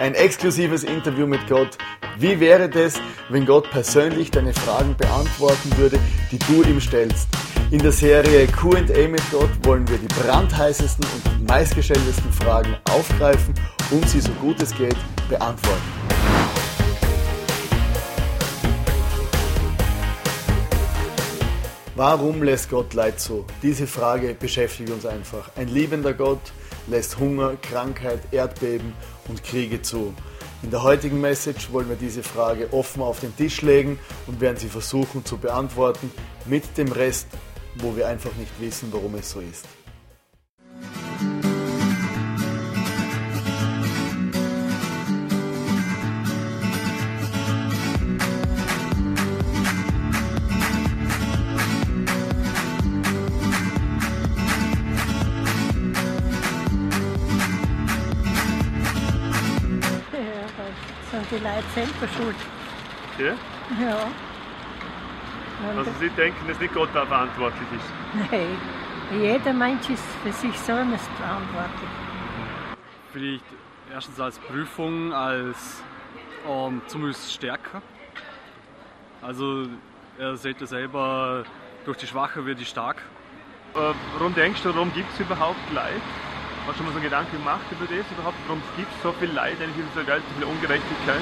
Ein exklusives Interview mit Gott. Wie wäre das, wenn Gott persönlich deine Fragen beantworten würde, die du ihm stellst? In der Serie QA mit Gott wollen wir die brandheißesten und meistgestelltesten Fragen aufgreifen und sie so gut es geht beantworten. Warum lässt Gott Leid zu? Diese Frage beschäftigt uns einfach. Ein liebender Gott lässt Hunger, Krankheit, Erdbeben und Kriege zu. In der heutigen Message wollen wir diese Frage offen auf den Tisch legen und werden sie versuchen zu beantworten mit dem Rest, wo wir einfach nicht wissen, warum es so ist. Selber schuld. Ja? Ja. Und Also Sie denken, dass nicht Gott da verantwortlich ist. nein, jeder Mensch ist für sich selbst verantwortlich. Vielleicht erstens als Prüfung, als ähm, zumindest stärker. Also er sieht ja selber, durch die Schwache wird die stark. Äh, warum denkst du, warum gibt es überhaupt Leid? Hast du schon mal so Gedanken gemacht über das überhaupt? Warum gibt es so viel Leid eigentlich in dieser Welt, so viel Ungerechtigkeit?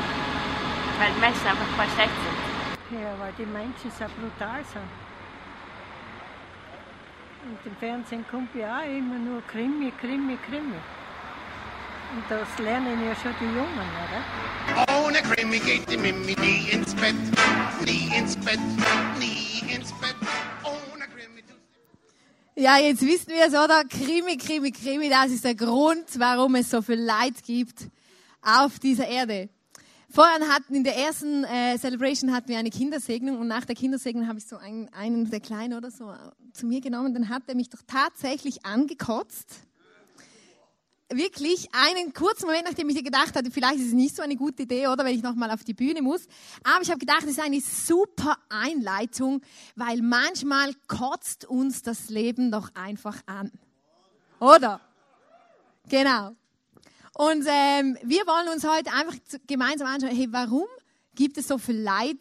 Weil die Menschen einfach voll schlecht sind. Ja, weil die Menschen so brutal sind. Und im Fernsehen kommt ja auch immer nur Krimi, Krimi, Krimi. Und das lernen ja schon die Jungen, oder? Ohne Krimi geht die Mimi nie ins Bett, nie ins Bett, nie ins Bett. Ja, jetzt wissen wir es, oder? Krimi, Krimi, Krimi, das ist der Grund, warum es so viel Leid gibt auf dieser Erde. Vorher hatten in der ersten äh, Celebration hatten wir eine Kindersegnung und nach der Kindersegnung habe ich so einen, einen der Kleinen oder so zu mir genommen, dann hat er mich doch tatsächlich angekotzt. Wirklich einen kurzen Moment, nachdem ich gedacht hatte, vielleicht ist es nicht so eine gute Idee, oder wenn ich nochmal auf die Bühne muss. Aber ich habe gedacht, es ist eine super Einleitung, weil manchmal kotzt uns das Leben doch einfach an. Oder? Genau. Und ähm, wir wollen uns heute einfach gemeinsam anschauen, hey, warum gibt es so viel Leid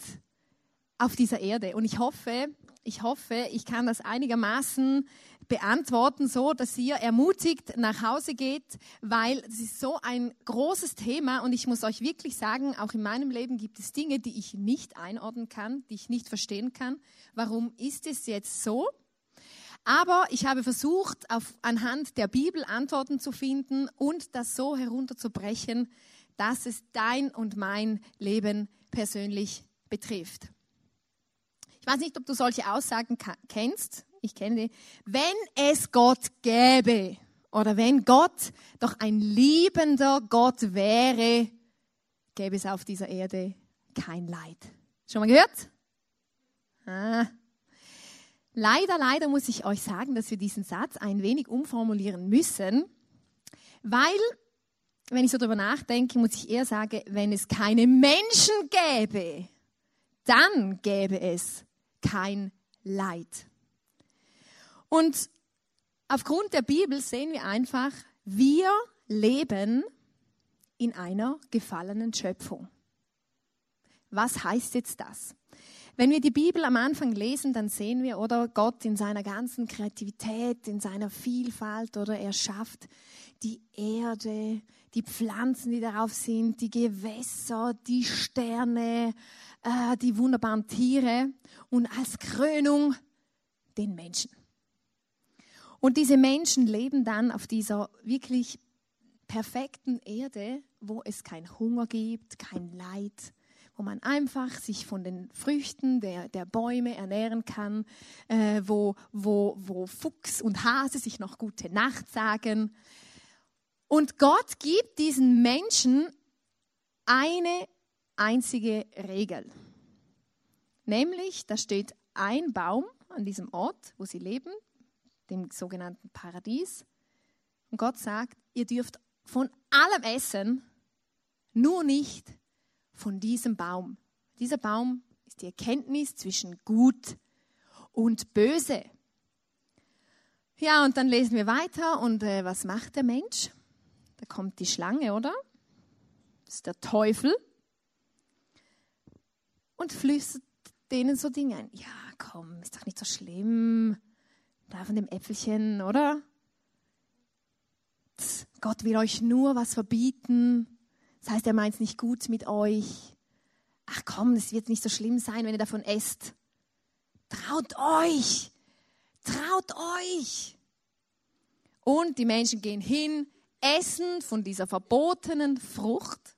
auf dieser Erde? Und ich hoffe, ich hoffe, ich kann das einigermaßen beantworten, so dass ihr ermutigt nach Hause geht, weil es ist so ein großes Thema und ich muss euch wirklich sagen, auch in meinem Leben gibt es Dinge, die ich nicht einordnen kann, die ich nicht verstehen kann. Warum ist es jetzt so? Aber ich habe versucht, auf, anhand der Bibel Antworten zu finden und das so herunterzubrechen, dass es dein und mein Leben persönlich betrifft. Ich weiß nicht, ob du solche Aussagen kennst. Ich kenne die. Wenn es Gott gäbe oder wenn Gott doch ein liebender Gott wäre, gäbe es auf dieser Erde kein Leid. Schon mal gehört? Ah. Leider, leider muss ich euch sagen, dass wir diesen Satz ein wenig umformulieren müssen, weil, wenn ich so drüber nachdenke, muss ich eher sagen, wenn es keine Menschen gäbe, dann gäbe es kein Leid. Und aufgrund der Bibel sehen wir einfach, wir leben in einer gefallenen Schöpfung. Was heißt jetzt das? Wenn wir die Bibel am Anfang lesen, dann sehen wir, oder Gott in seiner ganzen Kreativität, in seiner Vielfalt, oder er schafft die Erde, die Pflanzen, die darauf sind, die Gewässer, die Sterne, äh, die wunderbaren Tiere und als Krönung den Menschen. Und diese Menschen leben dann auf dieser wirklich perfekten Erde, wo es keinen Hunger gibt, kein Leid, wo man einfach sich von den Früchten der, der Bäume ernähren kann, äh, wo, wo, wo Fuchs und Hase sich noch gute Nacht sagen. Und Gott gibt diesen Menschen eine einzige Regel. Nämlich, da steht ein Baum an diesem Ort, wo sie leben, dem sogenannten Paradies. Und Gott sagt, ihr dürft von allem essen, nur nicht von diesem Baum. Dieser Baum ist die Erkenntnis zwischen Gut und Böse. Ja, und dann lesen wir weiter und äh, was macht der Mensch? Da kommt die Schlange, oder? das ist der Teufel, und flüstert denen so Dinge ein. Ja, komm, ist doch nicht so schlimm. Da von dem Äpfelchen, oder? Gott will euch nur was verbieten. Das heißt, er meint es nicht gut mit euch. Ach komm, es wird nicht so schlimm sein, wenn ihr davon esst. Traut euch! Traut euch! Und die Menschen gehen hin, essen von dieser verbotenen Frucht.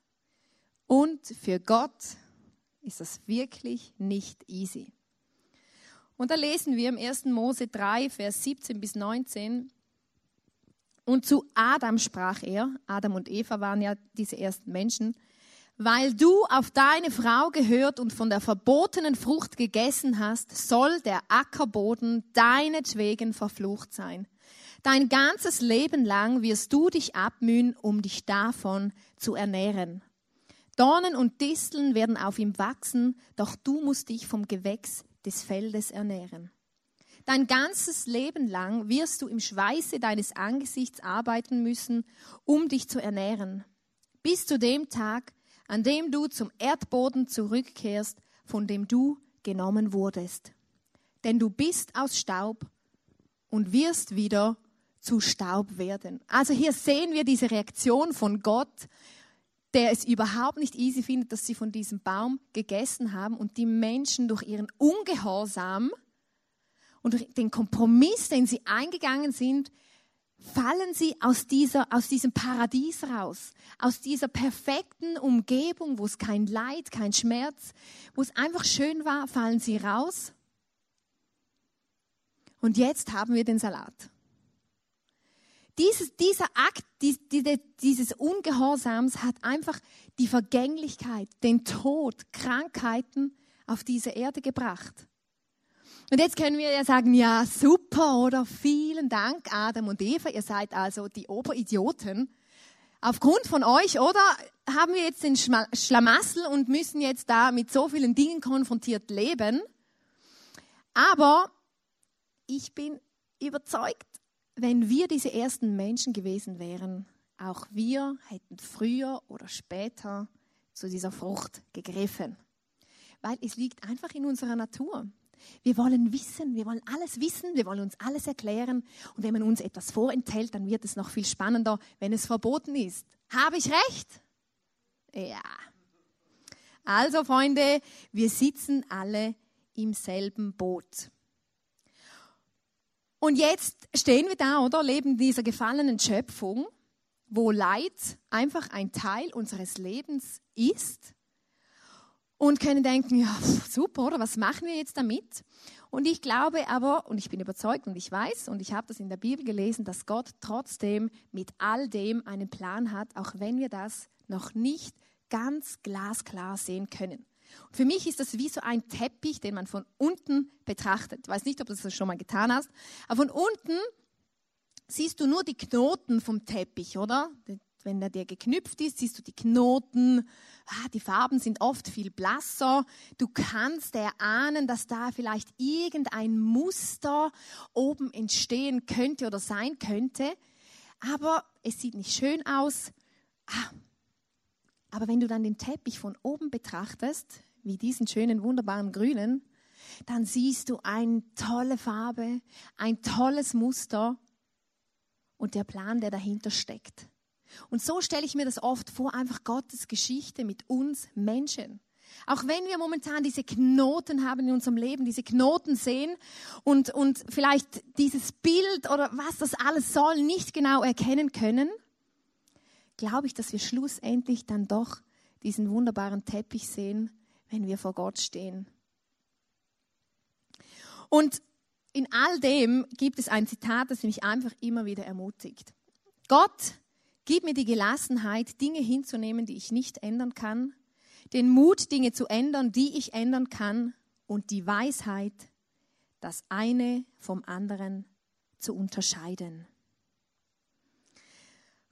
Und für Gott ist das wirklich nicht easy. Und da lesen wir im 1. Mose 3, Vers 17 bis 19. Und zu Adam sprach er, Adam und Eva waren ja diese ersten Menschen, weil du auf deine Frau gehört und von der verbotenen Frucht gegessen hast, soll der Ackerboden deinetwegen verflucht sein. Dein ganzes Leben lang wirst du dich abmühen, um dich davon zu ernähren. Dornen und Disteln werden auf ihm wachsen, doch du musst dich vom Gewächs des Feldes ernähren. Dein ganzes Leben lang wirst du im Schweiße deines Angesichts arbeiten müssen, um dich zu ernähren, bis zu dem Tag, an dem du zum Erdboden zurückkehrst, von dem du genommen wurdest. Denn du bist aus Staub und wirst wieder zu Staub werden. Also hier sehen wir diese Reaktion von Gott, der es überhaupt nicht easy findet, dass sie von diesem Baum gegessen haben und die Menschen durch ihren Ungehorsam und durch den Kompromiss, den sie eingegangen sind, fallen sie aus, dieser, aus diesem Paradies raus, aus dieser perfekten Umgebung, wo es kein Leid, kein Schmerz, wo es einfach schön war, fallen sie raus. Und jetzt haben wir den Salat. Dieses, dieser Akt die, die, dieses Ungehorsams hat einfach die Vergänglichkeit, den Tod, Krankheiten auf diese Erde gebracht. Und jetzt können wir ja sagen, ja, super, oder vielen Dank, Adam und Eva, ihr seid also die Oberidioten. Aufgrund von euch, oder, haben wir jetzt den Schlamassel und müssen jetzt da mit so vielen Dingen konfrontiert leben. Aber ich bin überzeugt, wenn wir diese ersten Menschen gewesen wären, auch wir hätten früher oder später zu dieser Frucht gegriffen. Weil es liegt einfach in unserer Natur. Wir wollen wissen, wir wollen alles wissen, wir wollen uns alles erklären. Und wenn man uns etwas vorenthält, dann wird es noch viel spannender, wenn es verboten ist. Habe ich recht? Ja. Also, Freunde, wir sitzen alle im selben Boot. Und jetzt stehen wir da, oder? Leben dieser gefallenen Schöpfung, wo Leid einfach ein Teil unseres Lebens ist und können denken, ja, super, oder was machen wir jetzt damit? Und ich glaube aber, und ich bin überzeugt und ich weiß, und ich habe das in der Bibel gelesen, dass Gott trotzdem mit all dem einen Plan hat, auch wenn wir das noch nicht ganz glasklar sehen können. Und für mich ist das wie so ein Teppich, den man von unten betrachtet. Ich weiß nicht, ob du das schon mal getan hast, aber von unten siehst du nur die Knoten vom Teppich, oder? wenn er dir geknüpft ist, siehst du die Knoten, ah, die Farben sind oft viel blasser. Du kannst erahnen, dass da vielleicht irgendein Muster oben entstehen könnte oder sein könnte. Aber es sieht nicht schön aus. Ah. Aber wenn du dann den Teppich von oben betrachtest, wie diesen schönen, wunderbaren grünen, dann siehst du eine tolle Farbe, ein tolles Muster und der Plan, der dahinter steckt. Und so stelle ich mir das oft vor, einfach Gottes Geschichte mit uns Menschen. Auch wenn wir momentan diese Knoten haben in unserem Leben, diese Knoten sehen und, und vielleicht dieses Bild oder was das alles soll nicht genau erkennen können, glaube ich, dass wir schlussendlich dann doch diesen wunderbaren Teppich sehen, wenn wir vor Gott stehen. Und in all dem gibt es ein Zitat, das mich einfach immer wieder ermutigt. Gott Gib mir die Gelassenheit, Dinge hinzunehmen, die ich nicht ändern kann, den Mut, Dinge zu ändern, die ich ändern kann und die Weisheit, das eine vom anderen zu unterscheiden.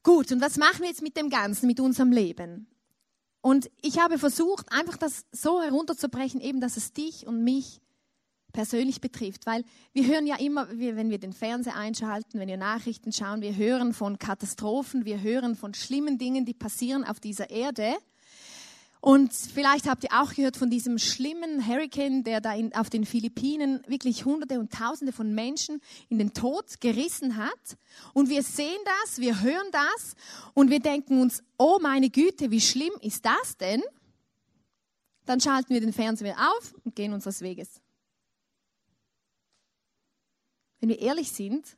Gut, und was machen wir jetzt mit dem Ganzen, mit unserem Leben? Und ich habe versucht, einfach das so herunterzubrechen, eben, dass es dich und mich persönlich betrifft. Weil wir hören ja immer, wenn wir den Fernseher einschalten, wenn wir Nachrichten schauen, wir hören von Katastrophen, wir hören von schlimmen Dingen, die passieren auf dieser Erde. Und vielleicht habt ihr auch gehört von diesem schlimmen Hurricane, der da in, auf den Philippinen wirklich Hunderte und Tausende von Menschen in den Tod gerissen hat. Und wir sehen das, wir hören das und wir denken uns, oh meine Güte, wie schlimm ist das denn? Dann schalten wir den Fernseher auf und gehen unseres Weges. Wenn wir ehrlich sind,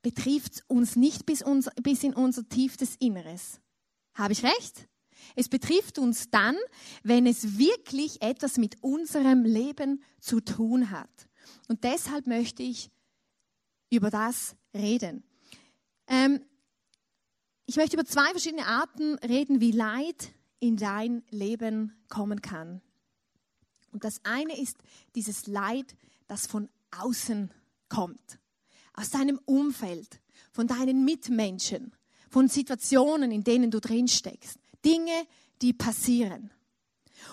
betrifft es uns nicht bis, unser, bis in unser tiefstes Inneres. Habe ich recht? Es betrifft uns dann, wenn es wirklich etwas mit unserem Leben zu tun hat. Und deshalb möchte ich über das reden. Ähm, ich möchte über zwei verschiedene Arten reden, wie Leid in dein Leben kommen kann. Und das eine ist dieses Leid, das von außen kommt, aus deinem Umfeld, von deinen Mitmenschen, von Situationen, in denen du drin steckst. Dinge, die passieren.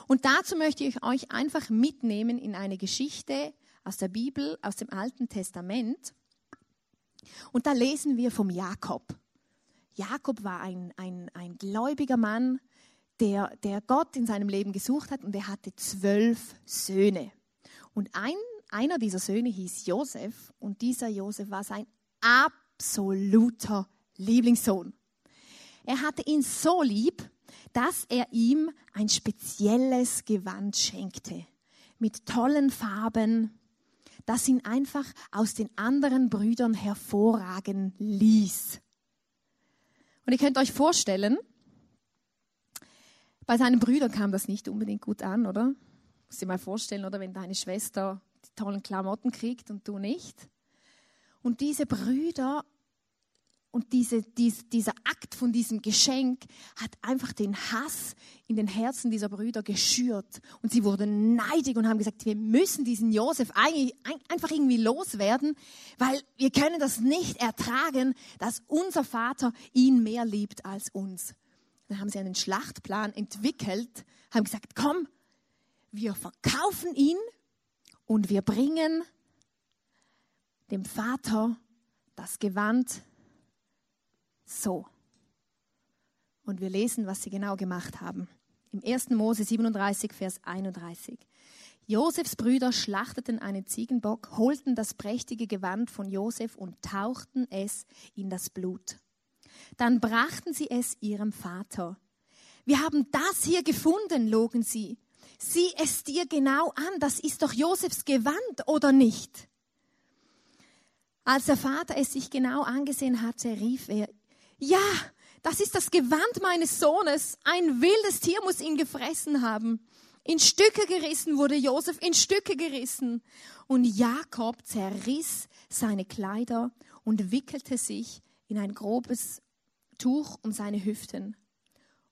Und dazu möchte ich euch einfach mitnehmen in eine Geschichte aus der Bibel, aus dem Alten Testament. Und da lesen wir vom Jakob. Jakob war ein, ein, ein gläubiger Mann, der, der Gott in seinem Leben gesucht hat und er hatte zwölf Söhne. Und ein, einer dieser Söhne hieß Josef und dieser Josef war sein absoluter Lieblingssohn. Er hatte ihn so lieb, dass er ihm ein spezielles Gewand schenkte mit tollen Farben, das ihn einfach aus den anderen Brüdern hervorragen ließ. Und ihr könnt euch vorstellen, bei seinen Brüdern kam das nicht unbedingt gut an, oder? Muss dir mal vorstellen, oder wenn deine Schwester die tollen Klamotten kriegt und du nicht. Und diese Brüder und diese, dies, dieser Akt von diesem Geschenk hat einfach den Hass in den Herzen dieser Brüder geschürt. Und sie wurden neidig und haben gesagt, wir müssen diesen Josef einfach irgendwie loswerden, weil wir können das nicht ertragen, dass unser Vater ihn mehr liebt als uns. Dann haben sie einen Schlachtplan entwickelt, haben gesagt, komm, wir verkaufen ihn und wir bringen dem Vater das Gewand so. Und wir lesen, was sie genau gemacht haben. Im 1. Mose 37, Vers 31. Josefs Brüder schlachteten einen Ziegenbock, holten das prächtige Gewand von Josef und tauchten es in das Blut. Dann brachten sie es ihrem Vater. Wir haben das hier gefunden, logen sie. Sieh es dir genau an, das ist doch Josefs Gewand, oder nicht? Als der Vater es sich genau angesehen hatte, rief er, ja, das ist das Gewand meines Sohnes. Ein wildes Tier muss ihn gefressen haben. In Stücke gerissen wurde Josef, in Stücke gerissen. Und Jakob zerriss seine Kleider und wickelte sich in ein grobes Tuch um seine Hüften.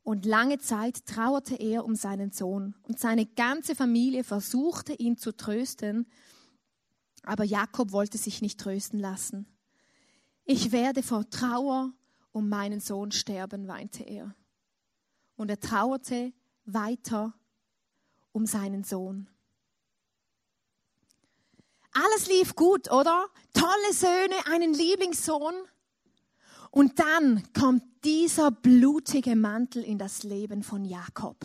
Und lange Zeit trauerte er um seinen Sohn. Und seine ganze Familie versuchte ihn zu trösten. Aber Jakob wollte sich nicht trösten lassen. Ich werde vor Trauer um meinen Sohn sterben, weinte er. Und er trauerte weiter um seinen Sohn. Alles lief gut, oder? Tolle Söhne, einen Lieblingssohn. Und dann kommt dieser blutige Mantel in das Leben von Jakob.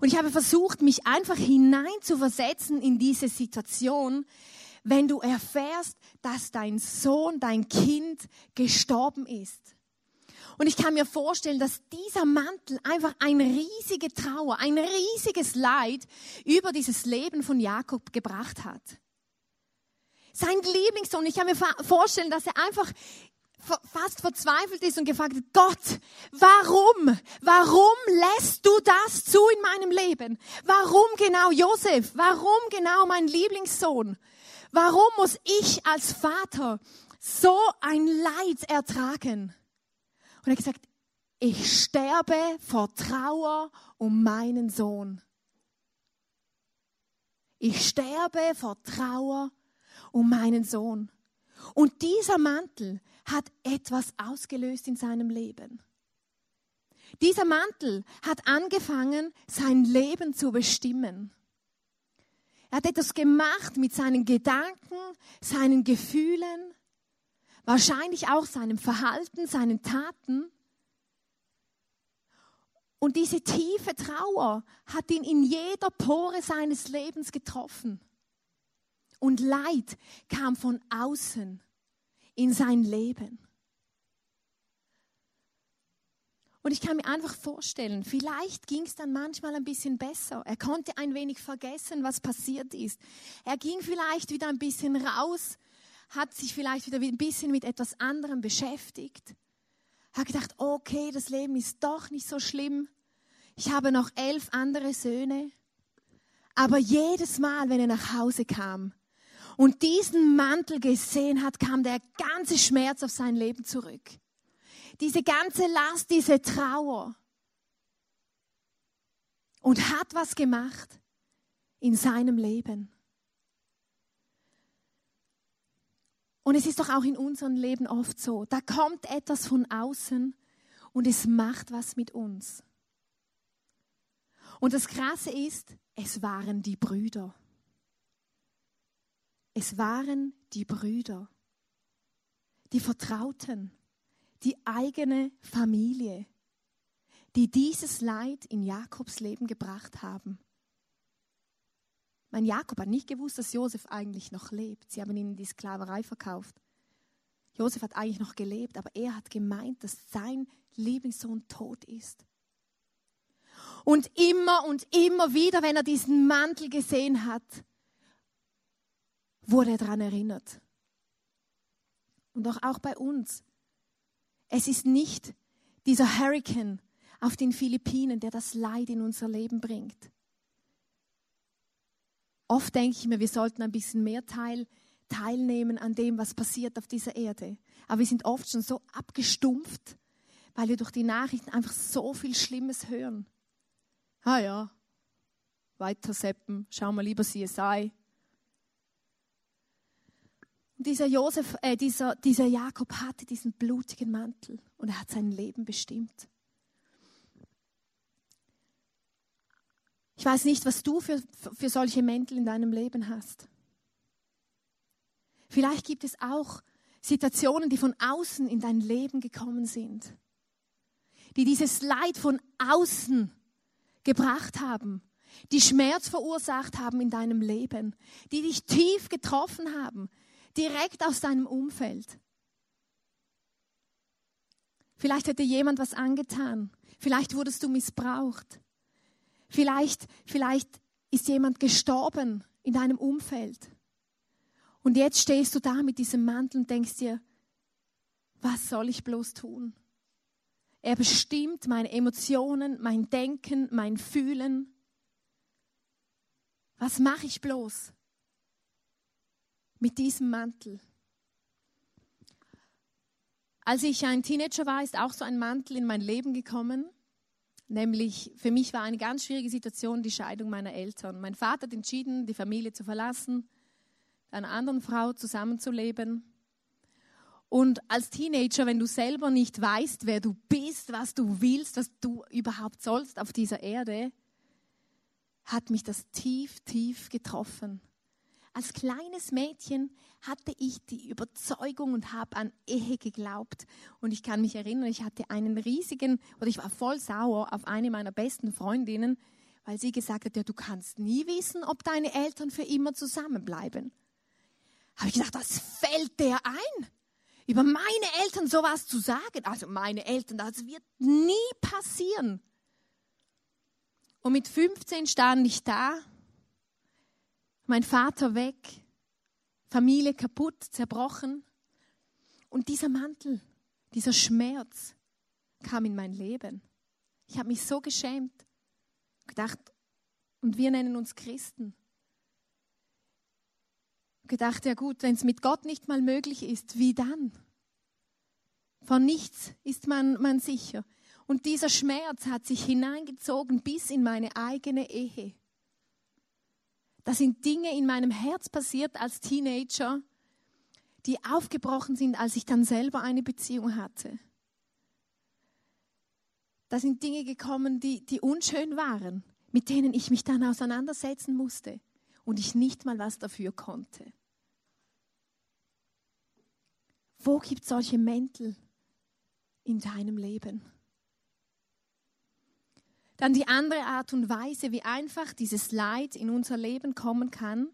Und ich habe versucht, mich einfach hineinzuversetzen in diese Situation, wenn du erfährst, dass dein Sohn, dein Kind gestorben ist. Und ich kann mir vorstellen, dass dieser Mantel einfach eine riesige Trauer, ein riesiges Leid über dieses Leben von Jakob gebracht hat. Sein Lieblingssohn, ich kann mir vorstellen, dass er einfach fast verzweifelt ist und gefragt hat, Gott, warum? Warum lässt du das zu in meinem Leben? Warum genau Josef? Warum genau mein Lieblingssohn? Warum muss ich als Vater so ein Leid ertragen? Und er hat gesagt, ich sterbe vor Trauer um meinen Sohn. Ich sterbe vor Trauer um meinen Sohn. Und dieser Mantel hat etwas ausgelöst in seinem Leben. Dieser Mantel hat angefangen, sein Leben zu bestimmen. Er hat etwas gemacht mit seinen Gedanken, seinen Gefühlen, wahrscheinlich auch seinem Verhalten, seinen Taten. Und diese tiefe Trauer hat ihn in jeder Pore seines Lebens getroffen. Und Leid kam von außen in sein Leben. Und ich kann mir einfach vorstellen, vielleicht ging es dann manchmal ein bisschen besser. Er konnte ein wenig vergessen, was passiert ist. Er ging vielleicht wieder ein bisschen raus, hat sich vielleicht wieder ein bisschen mit etwas anderem beschäftigt. Hat gedacht, okay, das Leben ist doch nicht so schlimm. Ich habe noch elf andere Söhne. Aber jedes Mal, wenn er nach Hause kam und diesen Mantel gesehen hat, kam der ganze Schmerz auf sein Leben zurück diese ganze Last, diese Trauer. Und hat was gemacht in seinem Leben. Und es ist doch auch in unserem Leben oft so. Da kommt etwas von außen und es macht was mit uns. Und das Krasse ist, es waren die Brüder. Es waren die Brüder, die Vertrauten die eigene Familie, die dieses Leid in Jakobs Leben gebracht haben. Mein Jakob hat nicht gewusst, dass Josef eigentlich noch lebt. Sie haben ihn in die Sklaverei verkauft. Josef hat eigentlich noch gelebt, aber er hat gemeint, dass sein Lieblingssohn tot ist. Und immer und immer wieder, wenn er diesen Mantel gesehen hat, wurde er daran erinnert. Und doch auch bei uns. Es ist nicht dieser Hurricane auf den Philippinen, der das Leid in unser Leben bringt. Oft denke ich mir, wir sollten ein bisschen mehr teil, teilnehmen an dem, was passiert auf dieser Erde. Aber wir sind oft schon so abgestumpft, weil wir durch die Nachrichten einfach so viel Schlimmes hören. Ah ja, weiter seppen, schau mal lieber CSI. Dieser Josef, äh, dieser, dieser Jakob hatte diesen blutigen Mantel und er hat sein Leben bestimmt. Ich weiß nicht, was du für, für solche Mäntel in deinem Leben hast. Vielleicht gibt es auch Situationen, die von außen in dein Leben gekommen sind, die dieses Leid von außen gebracht haben, die Schmerz verursacht haben in deinem Leben, die dich tief getroffen haben, direkt aus deinem Umfeld. Vielleicht hätte jemand was angetan. Vielleicht wurdest du missbraucht. Vielleicht, vielleicht ist jemand gestorben in deinem Umfeld. Und jetzt stehst du da mit diesem Mantel und denkst dir, was soll ich bloß tun? Er bestimmt meine Emotionen, mein Denken, mein Fühlen. Was mache ich bloß? Mit diesem Mantel. Als ich ein Teenager war, ist auch so ein Mantel in mein Leben gekommen. Nämlich für mich war eine ganz schwierige Situation die Scheidung meiner Eltern. Mein Vater hat entschieden, die Familie zu verlassen, mit einer anderen Frau zusammenzuleben. Und als Teenager, wenn du selber nicht weißt, wer du bist, was du willst, was du überhaupt sollst auf dieser Erde, hat mich das tief, tief getroffen. Als kleines Mädchen hatte ich die Überzeugung und habe an Ehe geglaubt. Und ich kann mich erinnern, ich hatte einen riesigen, oder ich war voll sauer auf eine meiner besten Freundinnen, weil sie gesagt hat, ja, du kannst nie wissen, ob deine Eltern für immer zusammenbleiben. Habe ich gedacht, das fällt der ein, über meine Eltern sowas zu sagen. Also meine Eltern, das wird nie passieren. Und mit 15 stand ich da mein Vater weg, Familie kaputt, zerbrochen. Und dieser Mantel, dieser Schmerz kam in mein Leben. Ich habe mich so geschämt, gedacht, und wir nennen uns Christen. Gedacht, ja gut, wenn es mit Gott nicht mal möglich ist, wie dann? Von nichts ist man, man sicher. Und dieser Schmerz hat sich hineingezogen bis in meine eigene Ehe. Da sind Dinge in meinem Herz passiert als Teenager, die aufgebrochen sind, als ich dann selber eine Beziehung hatte. Da sind Dinge gekommen, die, die unschön waren, mit denen ich mich dann auseinandersetzen musste und ich nicht mal was dafür konnte. Wo gibt es solche Mäntel in deinem Leben? Dann die andere Art und Weise, wie einfach dieses Leid in unser Leben kommen kann,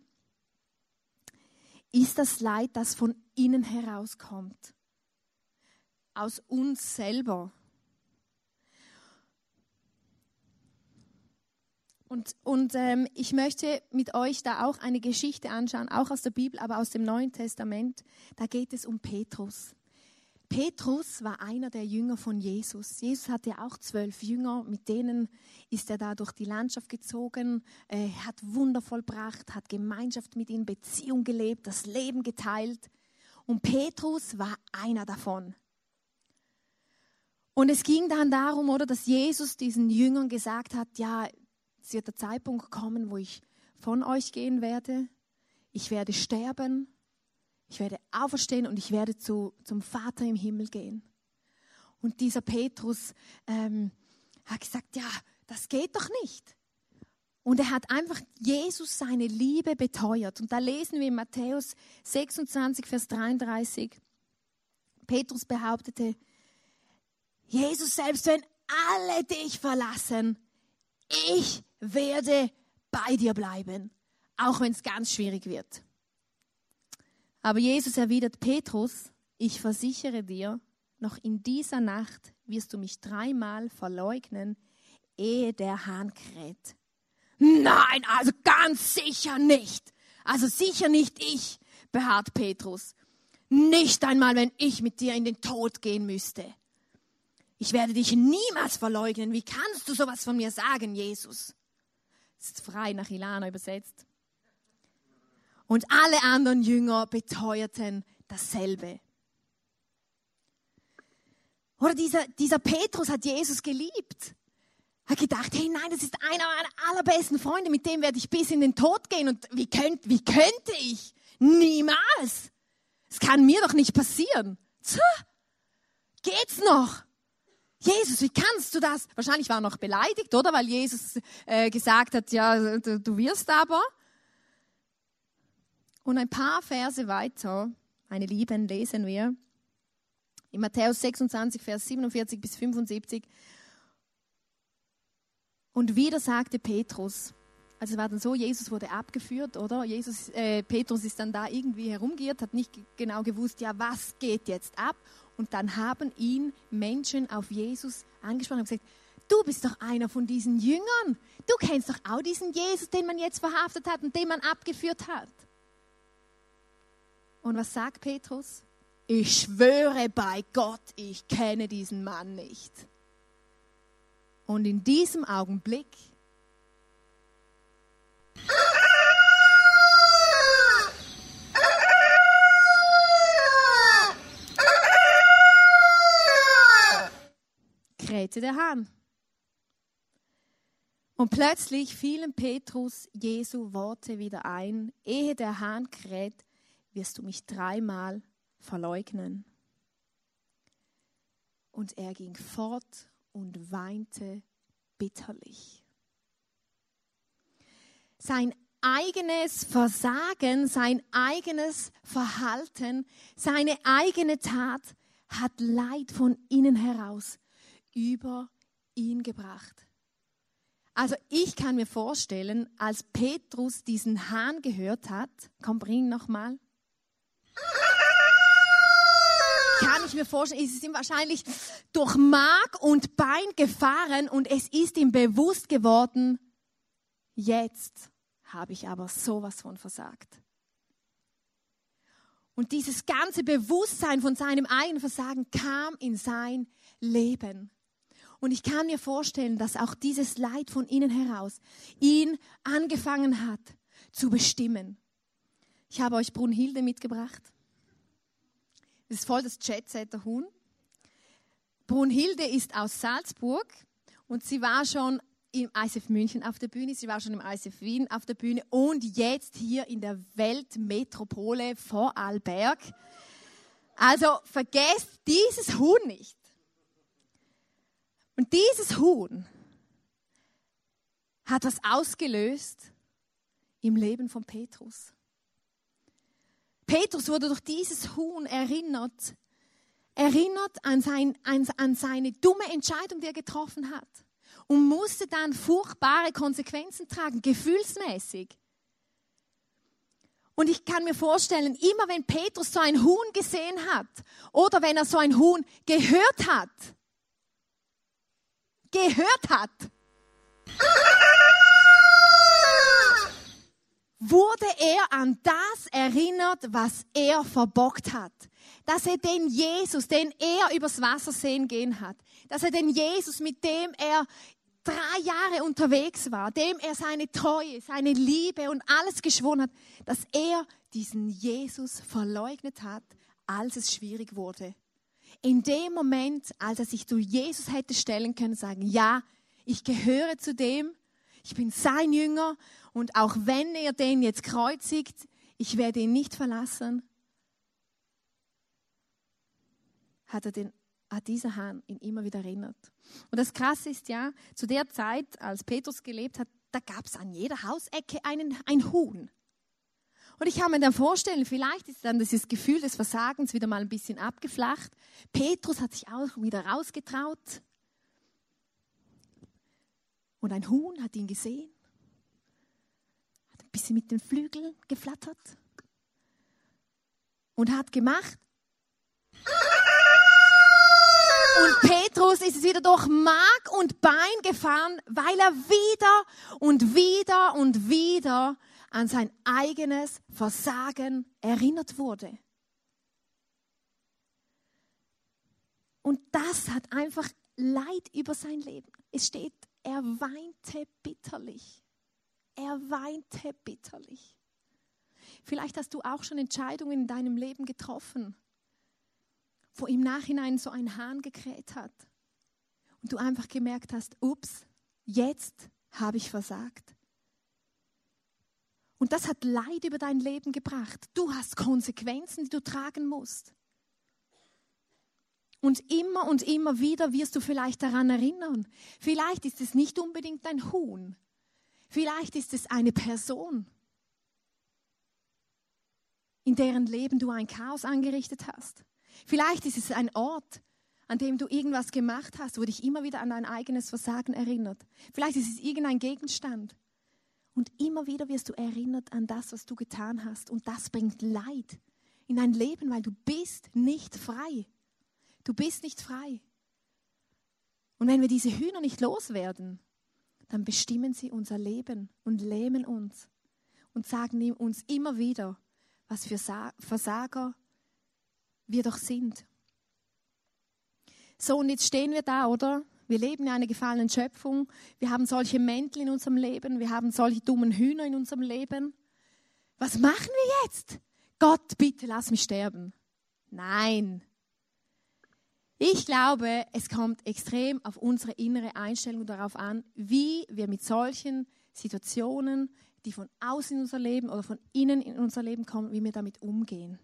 ist das Leid, das von innen herauskommt. Aus uns selber. Und, und ähm, ich möchte mit euch da auch eine Geschichte anschauen, auch aus der Bibel, aber aus dem Neuen Testament. Da geht es um Petrus. Petrus war einer der Jünger von Jesus. Jesus hatte auch zwölf Jünger, mit denen ist er da durch die Landschaft gezogen, äh, hat Wunder vollbracht, hat Gemeinschaft mit ihnen, Beziehung gelebt, das Leben geteilt. Und Petrus war einer davon. Und es ging dann darum, oder, dass Jesus diesen Jüngern gesagt hat, ja, es wird der Zeitpunkt kommen, wo ich von euch gehen werde. Ich werde sterben. Ich werde auferstehen und ich werde zu, zum Vater im Himmel gehen. Und dieser Petrus ähm, hat gesagt, ja, das geht doch nicht. Und er hat einfach Jesus seine Liebe beteuert. Und da lesen wir in Matthäus 26, Vers 33, Petrus behauptete, Jesus selbst, wenn alle dich verlassen, ich werde bei dir bleiben, auch wenn es ganz schwierig wird. Aber Jesus erwidert Petrus, ich versichere dir, noch in dieser Nacht wirst du mich dreimal verleugnen, ehe der Hahn kräht. Nein, also ganz sicher nicht. Also sicher nicht ich, beharrt Petrus. Nicht einmal, wenn ich mit dir in den Tod gehen müsste. Ich werde dich niemals verleugnen. Wie kannst du sowas von mir sagen, Jesus? Das ist frei nach Ilana übersetzt. Und alle anderen Jünger beteuerten dasselbe. Oder dieser, dieser Petrus hat Jesus geliebt. Hat gedacht, hey nein, das ist einer meiner allerbesten Freunde, mit dem werde ich bis in den Tod gehen. Und wie, könnt, wie könnte ich? Niemals. Es kann mir doch nicht passieren. Tja, geht's noch? Jesus, wie kannst du das? Wahrscheinlich war er noch beleidigt, oder? Weil Jesus äh, gesagt hat, ja, du, du wirst aber. Und ein paar Verse weiter, meine Lieben, lesen wir in Matthäus 26, Vers 47 bis 75. Und wieder sagte Petrus, also es war dann so, Jesus wurde abgeführt, oder? Jesus, äh, Petrus ist dann da irgendwie herumgeirrt, hat nicht genau gewusst, ja, was geht jetzt ab? Und dann haben ihn Menschen auf Jesus angesprochen und gesagt, du bist doch einer von diesen Jüngern. Du kennst doch auch diesen Jesus, den man jetzt verhaftet hat und den man abgeführt hat. Und was sagt Petrus? Ich schwöre bei Gott, ich kenne diesen Mann nicht. Und in diesem Augenblick krähte der Hahn. Und plötzlich fielen Petrus Jesu Worte wieder ein, ehe der Hahn kräht, wirst du mich dreimal verleugnen. Und er ging fort und weinte bitterlich. Sein eigenes Versagen, sein eigenes Verhalten, seine eigene Tat hat Leid von innen heraus über ihn gebracht. Also ich kann mir vorstellen, als Petrus diesen Hahn gehört hat, komm, bring nochmal. Kann ich mir vorstellen, ist es ihm wahrscheinlich durch Mark und Bein gefahren und es ist ihm bewusst geworden, jetzt habe ich aber sowas von versagt. Und dieses ganze Bewusstsein von seinem eigenen Versagen kam in sein Leben. Und ich kann mir vorstellen, dass auch dieses Leid von innen heraus ihn angefangen hat zu bestimmen. Ich habe euch Brunhilde mitgebracht. Das ist voll das Jetsetter Huhn. Brunhilde ist aus Salzburg und sie war schon im ICF München auf der Bühne, sie war schon im ICF Wien auf der Bühne und jetzt hier in der Weltmetropole Vorarlberg. Also vergesst dieses Huhn nicht. Und dieses Huhn hat was ausgelöst im Leben von Petrus. Petrus wurde durch dieses Huhn erinnert, erinnert an, sein, an, an seine dumme Entscheidung, die er getroffen hat. und musste dann furchtbare Konsequenzen tragen, gefühlsmäßig. Und ich kann mir vorstellen, immer wenn Petrus so ein Huhn gesehen hat oder wenn er so ein Huhn gehört hat, gehört hat, wurde er an das erinnert, was er verbockt hat. Dass er den Jesus, den er übers Wasser sehen gehen hat, dass er den Jesus, mit dem er drei Jahre unterwegs war, dem er seine Treue, seine Liebe und alles geschworen hat, dass er diesen Jesus verleugnet hat, als es schwierig wurde. In dem Moment, als er sich zu Jesus hätte stellen können, sagen, ja, ich gehöre zu dem, ich bin sein Jünger und auch wenn er den jetzt kreuzigt, ich werde ihn nicht verlassen, hat er den hat dieser Hahn ihn immer wieder erinnert. Und das Krasse ist ja, zu der Zeit, als Petrus gelebt hat, da gab es an jeder Hausecke einen, ein Huhn. Und ich kann mir dann vorstellen, vielleicht ist dann dieses Gefühl des Versagens wieder mal ein bisschen abgeflacht. Petrus hat sich auch wieder rausgetraut. Und ein Huhn hat ihn gesehen, hat ein bisschen mit den Flügeln geflattert und hat gemacht. Und Petrus ist es wieder durch Mark und Bein gefahren, weil er wieder und wieder und wieder an sein eigenes Versagen erinnert wurde. Und das hat einfach Leid über sein Leben. Es steht, er weinte bitterlich. Er weinte bitterlich. Vielleicht hast du auch schon Entscheidungen in deinem Leben getroffen wo im Nachhinein so ein Hahn gekräht hat und du einfach gemerkt hast, ups, jetzt habe ich versagt. Und das hat Leid über dein Leben gebracht. Du hast Konsequenzen, die du tragen musst. Und immer und immer wieder wirst du vielleicht daran erinnern. Vielleicht ist es nicht unbedingt ein Huhn. Vielleicht ist es eine Person, in deren Leben du ein Chaos angerichtet hast. Vielleicht ist es ein Ort, an dem du irgendwas gemacht hast, wo dich immer wieder an dein eigenes Versagen erinnert. Vielleicht ist es irgendein Gegenstand. Und immer wieder wirst du erinnert an das, was du getan hast. Und das bringt Leid in dein Leben, weil du bist nicht frei. Du bist nicht frei. Und wenn wir diese Hühner nicht loswerden, dann bestimmen sie unser Leben und lähmen uns und sagen uns immer wieder, was für Versager wir doch sind. So, und jetzt stehen wir da, oder? Wir leben in einer gefallenen Schöpfung. Wir haben solche Mäntel in unserem Leben. Wir haben solche dummen Hühner in unserem Leben. Was machen wir jetzt? Gott, bitte lass mich sterben. Nein. Ich glaube, es kommt extrem auf unsere innere Einstellung darauf an, wie wir mit solchen Situationen, die von außen in unser Leben oder von innen in unser Leben kommen, wie wir damit umgehen.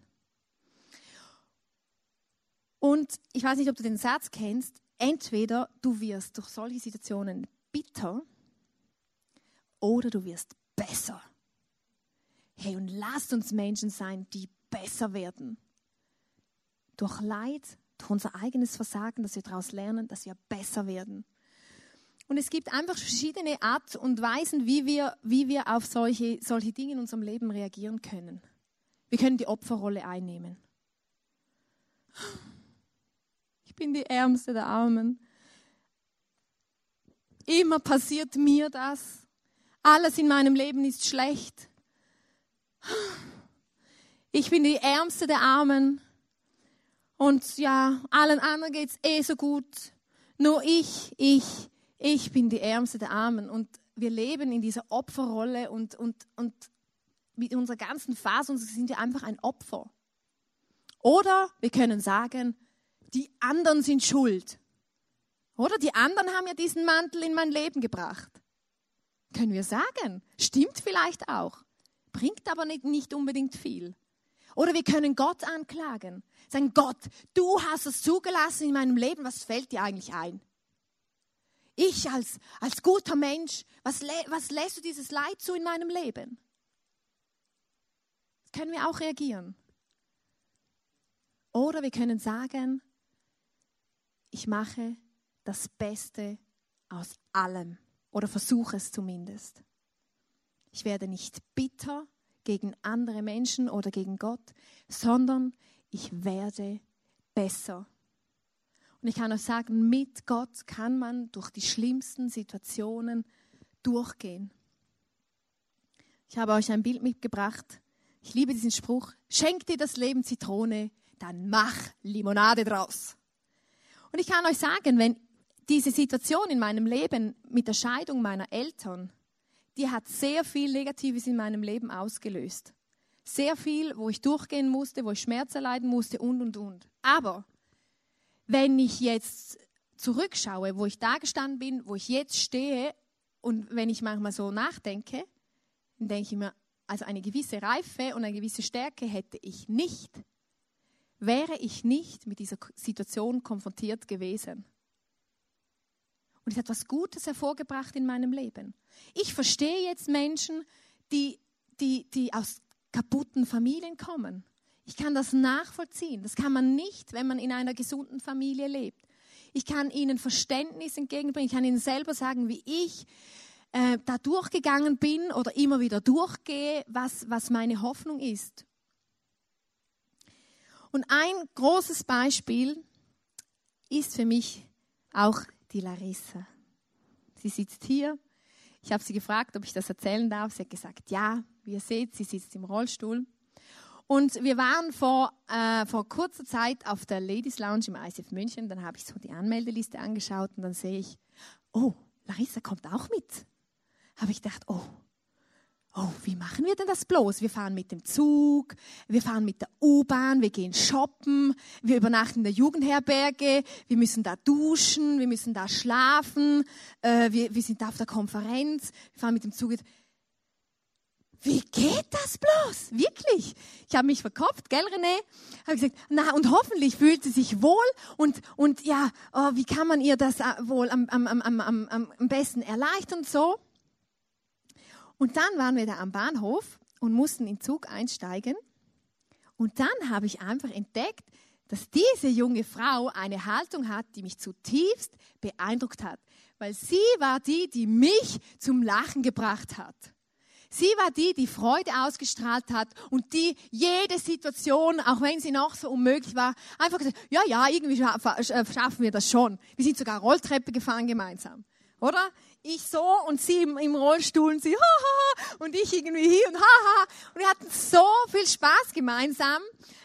Und ich weiß nicht, ob du den Satz kennst, entweder du wirst durch solche Situationen bitter oder du wirst besser. Hey, und lasst uns Menschen sein, die besser werden. Durch Leid, durch unser eigenes Versagen, dass wir daraus lernen, dass wir besser werden. Und es gibt einfach verschiedene Art und Weisen, wie wir, wie wir auf solche, solche Dinge in unserem Leben reagieren können. Wir können die Opferrolle einnehmen ich bin die Ärmste der Armen. Immer passiert mir das. Alles in meinem Leben ist schlecht. Ich bin die Ärmste der Armen. Und ja, allen anderen geht es eh so gut. Nur ich, ich, ich bin die Ärmste der Armen. Und wir leben in dieser Opferrolle und, und, und mit unserer ganzen Phase sind wir einfach ein Opfer. Oder wir können sagen, die anderen sind schuld. Oder die anderen haben ja diesen Mantel in mein Leben gebracht. Können wir sagen. Stimmt vielleicht auch. Bringt aber nicht, nicht unbedingt viel. Oder wir können Gott anklagen. Sagen, Gott, du hast es zugelassen in meinem Leben, was fällt dir eigentlich ein? Ich als, als guter Mensch, was, was lässt du dieses Leid zu in meinem Leben? Können wir auch reagieren. Oder wir können sagen, ich mache das Beste aus allem oder versuche es zumindest. Ich werde nicht bitter gegen andere Menschen oder gegen Gott, sondern ich werde besser. Und ich kann euch sagen, mit Gott kann man durch die schlimmsten Situationen durchgehen. Ich habe euch ein Bild mitgebracht. Ich liebe diesen Spruch. Schenk dir das Leben Zitrone, dann mach Limonade draus. Und ich kann euch sagen, wenn diese Situation in meinem Leben mit der Scheidung meiner Eltern, die hat sehr viel Negatives in meinem Leben ausgelöst. Sehr viel, wo ich durchgehen musste, wo ich Schmerz erleiden musste und, und, und. Aber wenn ich jetzt zurückschaue, wo ich da gestanden bin, wo ich jetzt stehe und wenn ich manchmal so nachdenke, dann denke ich mir, also eine gewisse Reife und eine gewisse Stärke hätte ich nicht, wäre ich nicht mit dieser Situation konfrontiert gewesen. Und es hat etwas Gutes hervorgebracht in meinem Leben. Ich verstehe jetzt Menschen, die, die, die aus kaputten Familien kommen. Ich kann das nachvollziehen. Das kann man nicht, wenn man in einer gesunden Familie lebt. Ich kann ihnen Verständnis entgegenbringen. Ich kann ihnen selber sagen, wie ich äh, da durchgegangen bin oder immer wieder durchgehe, was, was meine Hoffnung ist. Und ein großes Beispiel ist für mich auch die Larissa. Sie sitzt hier. Ich habe sie gefragt, ob ich das erzählen darf. Sie hat gesagt, ja. Wie ihr seht, sie sitzt im Rollstuhl. Und wir waren vor, äh, vor kurzer Zeit auf der Ladies Lounge im ICF München. Dann habe ich so die Anmeldeliste angeschaut und dann sehe ich, oh, Larissa kommt auch mit. Habe ich gedacht, oh, oh, wie machen wir denn das bloß? Wir fahren mit dem Zug, wir fahren mit der U-Bahn, wir gehen shoppen, wir übernachten in der Jugendherberge, wir müssen da duschen, wir müssen da schlafen, äh, wir, wir sind da auf der Konferenz, wir fahren mit dem Zug. Wie geht das bloß? Wirklich? Ich habe mich verkopft, gell, René? Habe gesagt, na, und hoffentlich fühlt sie sich wohl und, und ja, oh, wie kann man ihr das äh, wohl am, am, am, am, am besten erleichtern so? Und dann waren wir da am Bahnhof und mussten in Zug einsteigen. Und dann habe ich einfach entdeckt, dass diese junge Frau eine Haltung hat, die mich zutiefst beeindruckt hat. Weil sie war die, die mich zum Lachen gebracht hat. Sie war die, die Freude ausgestrahlt hat und die jede Situation, auch wenn sie noch so unmöglich war, einfach gesagt, ja, ja, irgendwie schaffen wir das schon. Wir sind sogar Rolltreppe gefahren gemeinsam. Oder? Ich so und sie im, Rollstuhl und sie haha und ich irgendwie hier und haha und wir hatten so viel Spaß gemeinsam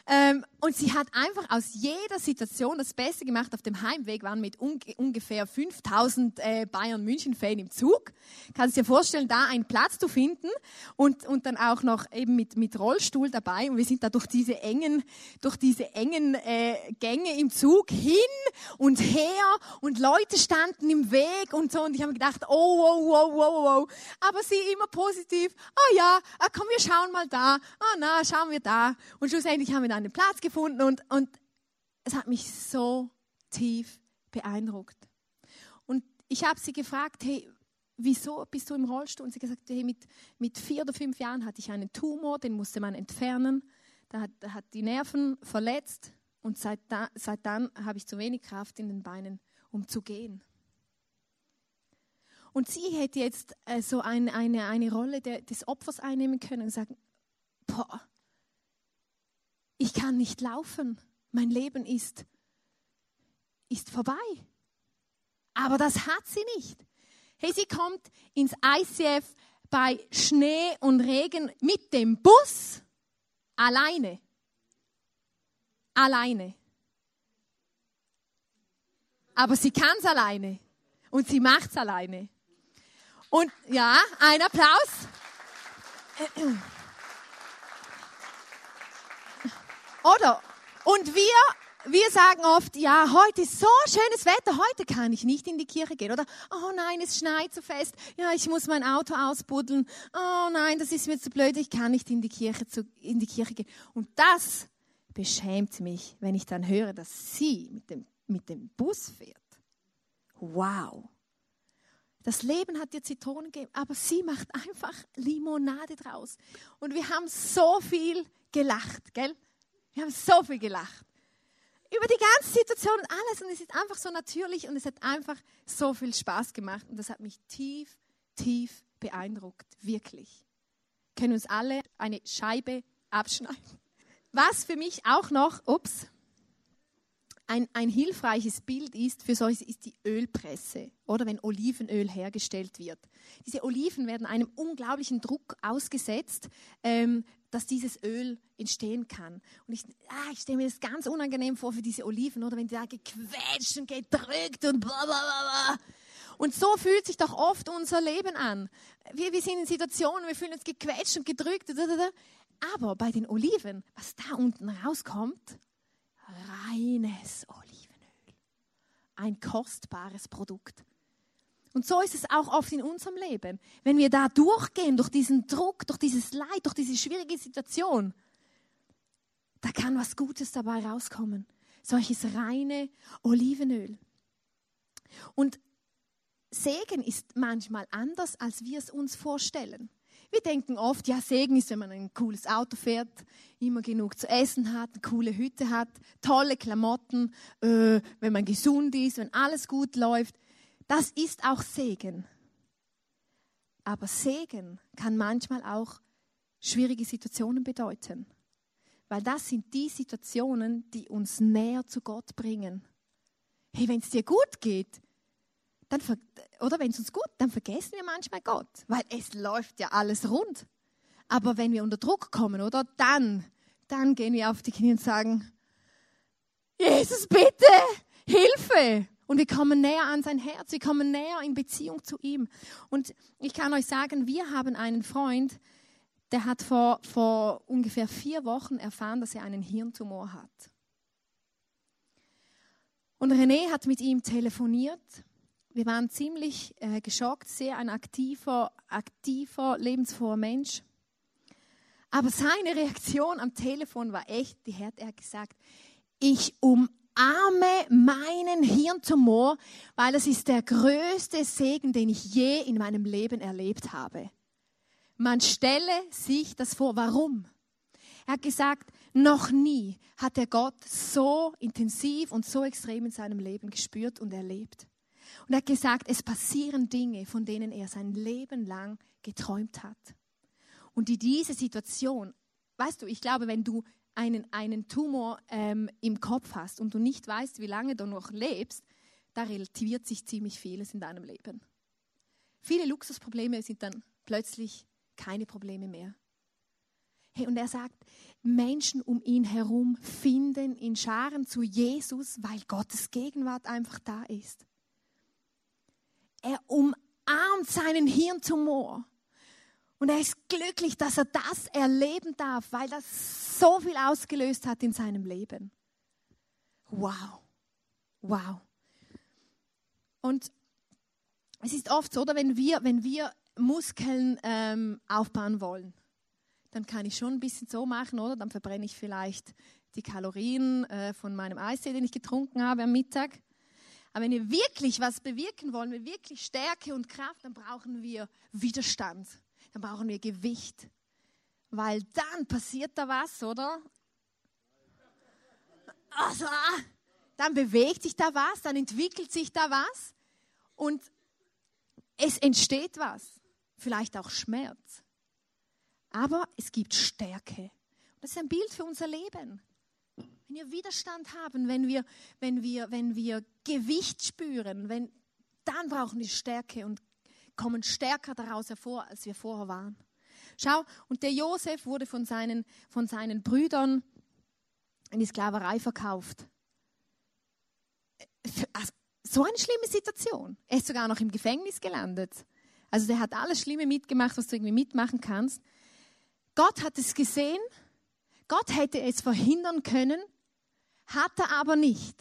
ähm, und sie hat einfach aus jeder Situation das Beste gemacht. Auf dem Heimweg waren mit un ungefähr 5000 äh, Bayern-München-Fan im Zug. Kannst dir vorstellen, da einen Platz zu finden und, und dann auch noch eben mit, mit Rollstuhl dabei. Und wir sind da durch diese engen, durch diese engen äh, Gänge im Zug hin und her und Leute standen im Weg und so. Und ich habe gedacht, oh, oh, oh, oh, oh. Aber sie immer positiv. Oh ja, ah, komm, wir schauen mal da. Oh na, schauen wir da. Und schlussendlich haben wir dann einen Platz gefunden und, und es hat mich so tief beeindruckt. Und ich habe sie gefragt, hey, wieso bist du im Rollstuhl? Und sie gesagt, hey, mit, mit vier oder fünf Jahren hatte ich einen Tumor, den musste man entfernen. Da hat, da hat die Nerven verletzt und seit, da, seit dann habe ich zu wenig Kraft in den Beinen, um zu gehen. Und sie hätte jetzt äh, so ein, eine, eine Rolle der, des Opfers einnehmen können und sagen, boah, ich kann nicht laufen, mein Leben ist, ist vorbei. Aber das hat sie nicht. Hey, sie kommt ins ICF bei Schnee und Regen mit dem Bus alleine. Alleine. Aber sie kann es alleine. Und sie macht es alleine. Und ja, ein Applaus. Oder? Und wir, wir sagen oft, ja, heute ist so schönes Wetter, heute kann ich nicht in die Kirche gehen. Oder, oh nein, es schneit so fest, ja, ich muss mein Auto ausbuddeln. Oh nein, das ist mir zu blöd, ich kann nicht in die Kirche, zu, in die Kirche gehen. Und das beschämt mich, wenn ich dann höre, dass sie mit dem, mit dem Bus fährt. Wow. Das Leben hat dir Zitronen gegeben, aber sie macht einfach Limonade draus. Und wir haben so viel gelacht, gell? Wir haben so viel gelacht. über die ganze Situation und alles. Und es ist einfach so natürlich und es hat einfach so viel Spaß gemacht. Und das hat mich tief, tief beeindruckt. Wirklich. Können uns alle eine Scheibe abschneiden. Was für mich auch noch, ups, ein, ein hilfreiches Bild ist für solche ist die Ölpresse oder wenn Olivenöl hergestellt wird. Diese Oliven werden einem unglaublichen Druck ausgesetzt, ähm, dass dieses Öl entstehen kann. Und ich, ah, ich stelle mir das ganz unangenehm vor für diese Oliven, oder wenn die da gequetscht und gedrückt und bla bla bla. Und so fühlt sich doch oft unser Leben an. Wir, wir sind in Situationen, wir fühlen uns gequetscht und gedrückt. Aber bei den Oliven, was da unten rauskommt, reines Olivenöl. Ein kostbares Produkt. Und so ist es auch oft in unserem Leben. Wenn wir da durchgehen, durch diesen Druck, durch dieses Leid, durch diese schwierige Situation, da kann was Gutes dabei rauskommen. Solches reine Olivenöl. Und Segen ist manchmal anders, als wir es uns vorstellen. Wir denken oft, ja, Segen ist, wenn man ein cooles Auto fährt, immer genug zu essen hat, eine coole Hütte hat, tolle Klamotten, äh, wenn man gesund ist, wenn alles gut läuft. Das ist auch Segen. Aber Segen kann manchmal auch schwierige Situationen bedeuten. Weil das sind die Situationen, die uns näher zu Gott bringen. Hey, wenn es dir gut geht, dann, oder wenn es uns gut, dann vergessen wir manchmal Gott, weil es läuft ja alles rund. Aber wenn wir unter Druck kommen, oder dann, dann gehen wir auf die Knie und sagen, Jesus, bitte, Hilfe! Und wir kommen näher an sein Herz, wir kommen näher in Beziehung zu ihm. Und ich kann euch sagen, wir haben einen Freund, der hat vor, vor ungefähr vier Wochen erfahren, dass er einen Hirntumor hat. Und René hat mit ihm telefoniert wir waren ziemlich äh, geschockt, sehr ein aktiver, aktiver, lebensfroher Mensch. Aber seine Reaktion am Telefon war echt, die hat er gesagt, ich umarme meinen Hirntumor, weil es ist der größte Segen, den ich je in meinem Leben erlebt habe. Man stelle sich das vor. Warum? Er hat gesagt, noch nie hat er Gott so intensiv und so extrem in seinem Leben gespürt und erlebt. Und er hat gesagt, es passieren Dinge, von denen er sein Leben lang geträumt hat. Und die diese Situation, weißt du, ich glaube, wenn du einen, einen Tumor ähm, im Kopf hast und du nicht weißt, wie lange du noch lebst, da relativiert sich ziemlich vieles in deinem Leben. Viele Luxusprobleme sind dann plötzlich keine Probleme mehr. Hey, und er sagt, Menschen um ihn herum finden in Scharen zu Jesus, weil Gottes Gegenwart einfach da ist. Er umarmt seinen Hirntumor. Und er ist glücklich, dass er das erleben darf, weil das so viel ausgelöst hat in seinem Leben. Wow. Wow. Und es ist oft so, oder wenn wir, wenn wir Muskeln ähm, aufbauen wollen, dann kann ich schon ein bisschen so machen, oder? Dann verbrenne ich vielleicht die Kalorien äh, von meinem Eistee, den ich getrunken habe am Mittag. Aber wenn wir wirklich was bewirken wollen, wir wirklich Stärke und Kraft, dann brauchen wir Widerstand. Dann brauchen wir Gewicht. Weil dann passiert da was, oder? Also, dann bewegt sich da was, dann entwickelt sich da was und es entsteht was. Vielleicht auch Schmerz. Aber es gibt Stärke. das ist ein Bild für unser Leben wenn wir Widerstand haben, wenn wir, wenn wir, wenn wir Gewicht spüren, wenn, dann brauchen wir Stärke und kommen stärker daraus hervor, als wir vorher waren. Schau, und der Josef wurde von seinen, von seinen Brüdern in die Sklaverei verkauft. Also, so eine schlimme Situation. Er ist sogar noch im Gefängnis gelandet. Also der hat alles Schlimme mitgemacht, was du irgendwie mitmachen kannst. Gott hat es gesehen. Gott hätte es verhindern können, hat er aber nicht.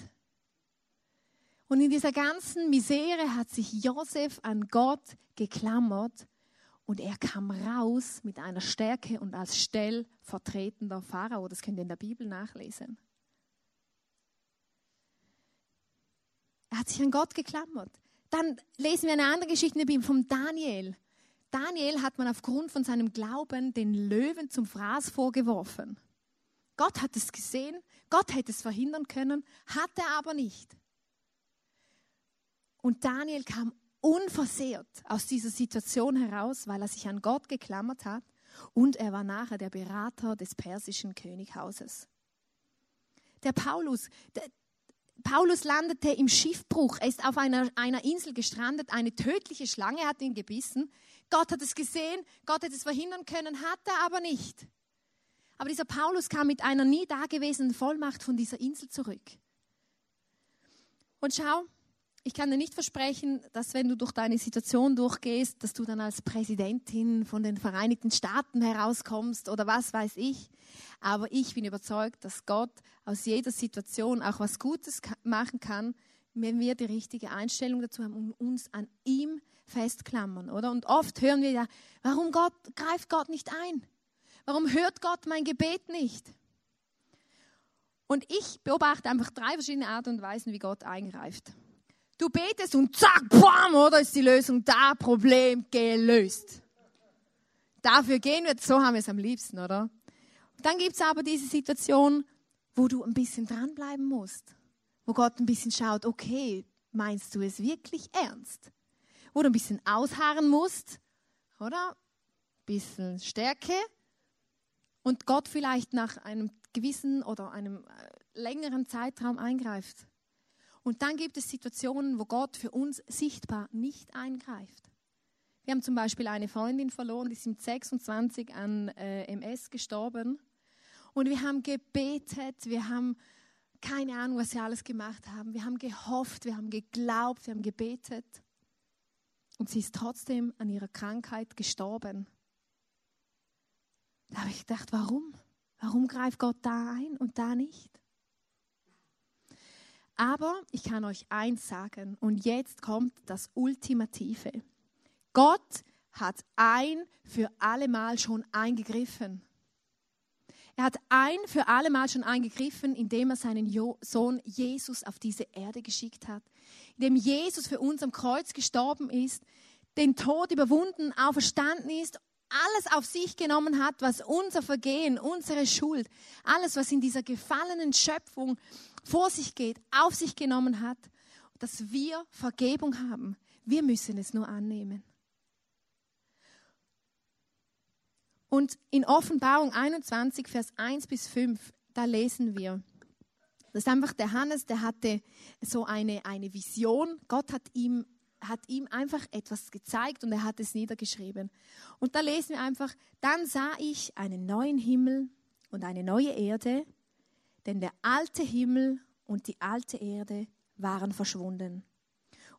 Und in dieser ganzen Misere hat sich Josef an Gott geklammert und er kam raus mit einer Stärke und als stellvertretender Pharao. Das könnt ihr in der Bibel nachlesen. Er hat sich an Gott geklammert. Dann lesen wir eine andere Geschichte vom Daniel. Daniel hat man aufgrund von seinem Glauben den Löwen zum Fraß vorgeworfen. Gott hat es gesehen, Gott hätte es verhindern können, hat er aber nicht. Und Daniel kam unversehrt aus dieser Situation heraus, weil er sich an Gott geklammert hat und er war nachher der Berater des persischen Könighauses. Der Paulus, der, Paulus landete im Schiffbruch. Er ist auf einer, einer Insel gestrandet. Eine tödliche Schlange hat ihn gebissen. Gott hat es gesehen. Gott hätte es verhindern können, hat er aber nicht. Aber dieser Paulus kam mit einer nie dagewesenen Vollmacht von dieser Insel zurück. Und schau, ich kann dir nicht versprechen, dass wenn du durch deine Situation durchgehst, dass du dann als Präsidentin von den Vereinigten Staaten herauskommst oder was weiß ich. Aber ich bin überzeugt, dass Gott aus jeder Situation auch was Gutes machen kann, wenn wir die richtige Einstellung dazu haben und uns an ihm festklammern, oder? Und oft hören wir ja, warum Gott, greift Gott nicht ein? Warum hört Gott mein Gebet nicht? Und ich beobachte einfach drei verschiedene Arten und Weisen, wie Gott eingreift. Du betest und zack, bam, oder ist die Lösung da, Problem gelöst. Dafür gehen wir, so haben wir es am liebsten, oder? Und dann gibt es aber diese Situation, wo du ein bisschen dranbleiben musst. Wo Gott ein bisschen schaut, okay, meinst du es wirklich ernst? Wo du ein bisschen ausharren musst, oder? Ein bisschen Stärke. Und Gott vielleicht nach einem gewissen oder einem äh, längeren Zeitraum eingreift. Und dann gibt es Situationen, wo Gott für uns sichtbar nicht eingreift. Wir haben zum Beispiel eine Freundin verloren, die ist mit 26 an äh, MS gestorben. Und wir haben gebetet, wir haben keine Ahnung, was wir alles gemacht haben. Wir haben gehofft, wir haben geglaubt, wir haben gebetet. Und sie ist trotzdem an ihrer Krankheit gestorben. Da habe ich gedacht, warum? Warum greift Gott da ein und da nicht? Aber ich kann euch eins sagen, und jetzt kommt das Ultimative. Gott hat ein für alle Mal schon eingegriffen. Er hat ein für alle Mal schon eingegriffen, indem er seinen Sohn Jesus auf diese Erde geschickt hat. Indem Jesus für uns am Kreuz gestorben ist, den Tod überwunden, auferstanden ist, alles auf sich genommen hat, was unser Vergehen, unsere Schuld, alles, was in dieser gefallenen Schöpfung vor sich geht, auf sich genommen hat, dass wir Vergebung haben. Wir müssen es nur annehmen. Und in Offenbarung 21, Vers 1 bis 5, da lesen wir, das ist einfach der Hannes, der hatte so eine, eine Vision. Gott hat ihm, hat ihm einfach etwas gezeigt und er hat es niedergeschrieben. Und da lesen wir einfach, dann sah ich einen neuen Himmel und eine neue Erde, denn der alte Himmel und die alte Erde waren verschwunden.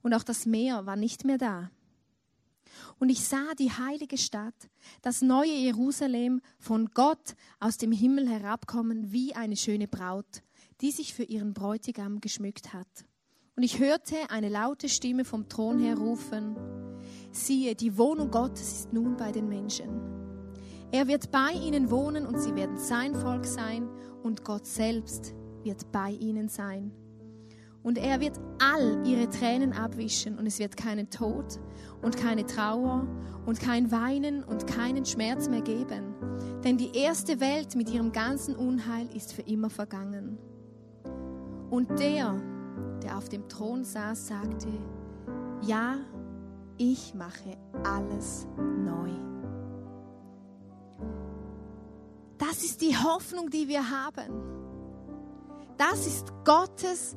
Und auch das Meer war nicht mehr da. Und ich sah die heilige Stadt, das neue Jerusalem, von Gott aus dem Himmel herabkommen wie eine schöne Braut, die sich für ihren Bräutigam geschmückt hat. Und ich hörte eine laute Stimme vom Thron her rufen, siehe, die Wohnung Gottes ist nun bei den Menschen. Er wird bei ihnen wohnen und sie werden sein Volk sein und Gott selbst wird bei ihnen sein. Und er wird all ihre Tränen abwischen und es wird keinen Tod und keine Trauer und kein Weinen und keinen Schmerz mehr geben. Denn die erste Welt mit ihrem ganzen Unheil ist für immer vergangen. Und der, der auf dem Thron saß, sagte, ja, ich mache alles neu. Das ist die Hoffnung, die wir haben. Das ist Gottes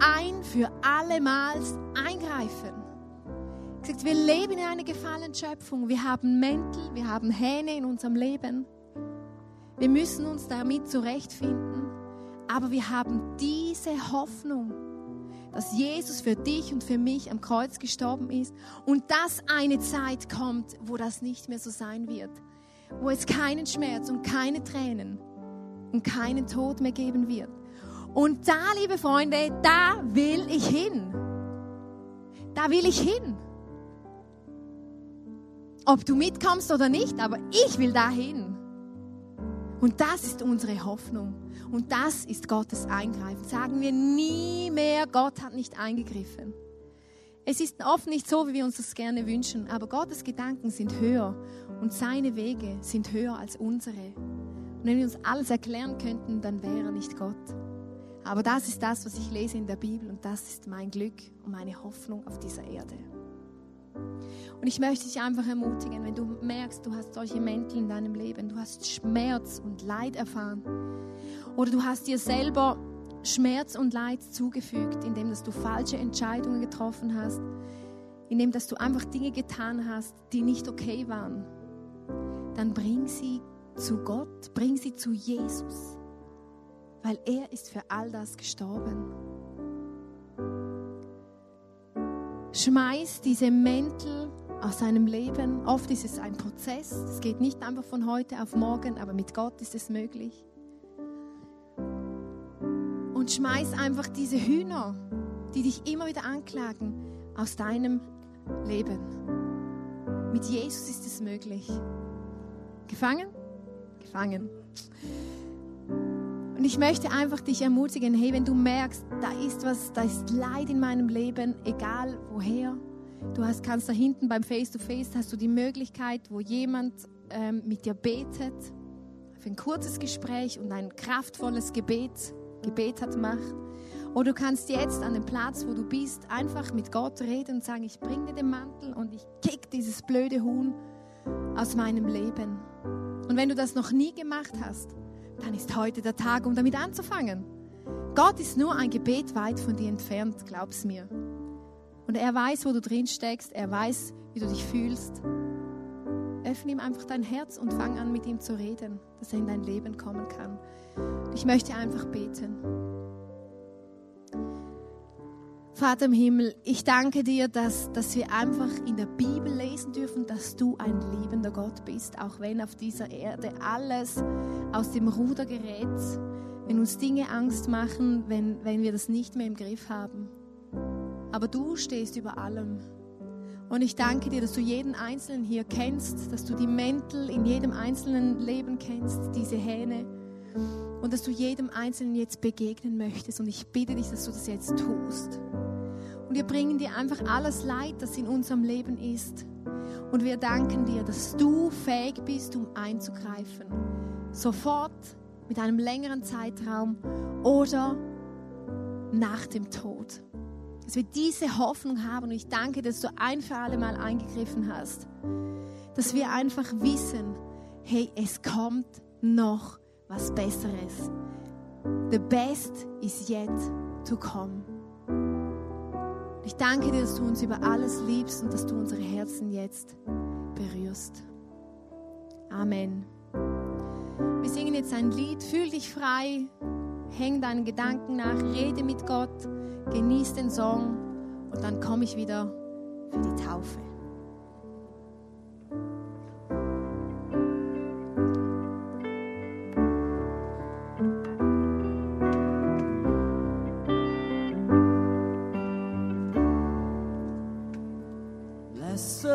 ein für allemals Eingreifen. Gesagt, wir leben in einer gefallenen Schöpfung. Wir haben Mäntel, wir haben Hähne in unserem Leben. Wir müssen uns damit zurechtfinden. Aber wir haben diese Hoffnung, dass Jesus für dich und für mich am Kreuz gestorben ist und dass eine Zeit kommt, wo das nicht mehr so sein wird. Wo es keinen Schmerz und keine Tränen und keinen Tod mehr geben wird. Und da, liebe Freunde, da will ich hin. Da will ich hin. Ob du mitkommst oder nicht, aber ich will dahin. Und das ist unsere Hoffnung. Und das ist Gottes Eingreifen. Sagen wir nie mehr, Gott hat nicht eingegriffen. Es ist oft nicht so, wie wir uns das gerne wünschen, aber Gottes Gedanken sind höher und seine Wege sind höher als unsere. Und wenn wir uns alles erklären könnten, dann wäre er nicht Gott. Aber das ist das, was ich lese in der Bibel und das ist mein Glück und meine Hoffnung auf dieser Erde. Und ich möchte dich einfach ermutigen, wenn du merkst, du hast solche Mäntel in deinem Leben, du hast Schmerz und Leid erfahren oder du hast dir selber Schmerz und Leid zugefügt, indem dass du falsche Entscheidungen getroffen hast, indem dass du einfach Dinge getan hast, die nicht okay waren, dann bring sie zu Gott, bring sie zu Jesus, weil er ist für all das gestorben. Schmeiß diese Mäntel aus seinem Leben. Oft ist es ein Prozess. Es geht nicht einfach von heute auf morgen, aber mit Gott ist es möglich. Und schmeiß einfach diese Hühner, die dich immer wieder anklagen, aus deinem Leben. Mit Jesus ist es möglich. Gefangen? Gefangen. Und ich möchte einfach dich ermutigen, hey, wenn du merkst, da ist was, da ist Leid in meinem Leben, egal woher, du hast, kannst da hinten beim Face-to-Face, -face, hast du die Möglichkeit, wo jemand ähm, mit dir betet, für ein kurzes Gespräch und ein kraftvolles Gebet, Gebet hat macht. Oder du kannst jetzt an dem Platz, wo du bist, einfach mit Gott reden und sagen, ich bringe dir den Mantel und ich kick dieses blöde Huhn aus meinem Leben. Und wenn du das noch nie gemacht hast, dann ist heute der Tag, um damit anzufangen. Gott ist nur ein Gebet weit von dir entfernt, glaub's mir. Und er weiß, wo du drin steckst, er weiß, wie du dich fühlst. Öffne ihm einfach dein Herz und fang an, mit ihm zu reden, dass er in dein Leben kommen kann. Ich möchte einfach beten. Vater im Himmel, ich danke dir, dass, dass wir einfach in der Bibel lesen dürfen, dass du ein liebender Gott bist, auch wenn auf dieser Erde alles aus dem Ruder gerät, wenn uns Dinge Angst machen, wenn, wenn wir das nicht mehr im Griff haben. Aber du stehst über allem. Und ich danke dir, dass du jeden Einzelnen hier kennst, dass du die Mäntel in jedem einzelnen Leben kennst, diese Hähne. Und dass du jedem Einzelnen jetzt begegnen möchtest. Und ich bitte dich, dass du das jetzt tust. Und wir bringen dir einfach alles Leid, das in unserem Leben ist. Und wir danken dir, dass du fähig bist, um einzugreifen. Sofort, mit einem längeren Zeitraum oder nach dem Tod. Dass wir diese Hoffnung haben. Und ich danke, dass du ein für alle Mal eingegriffen hast. Dass wir einfach wissen, hey, es kommt noch was Besseres. The best is yet to come. Ich danke dir, dass du uns über alles liebst und dass du unsere Herzen jetzt berührst. Amen. Wir singen jetzt ein Lied, fühl dich frei, häng deinen Gedanken nach, rede mit Gott, genieß den Song und dann komme ich wieder für die Taufe.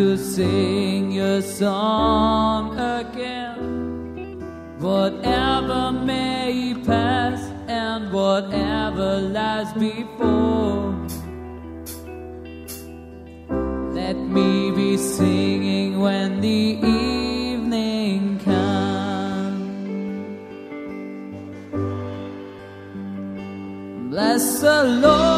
to sing your song again. Whatever may pass and whatever lies before. Let me be singing when the evening comes. Bless the Lord.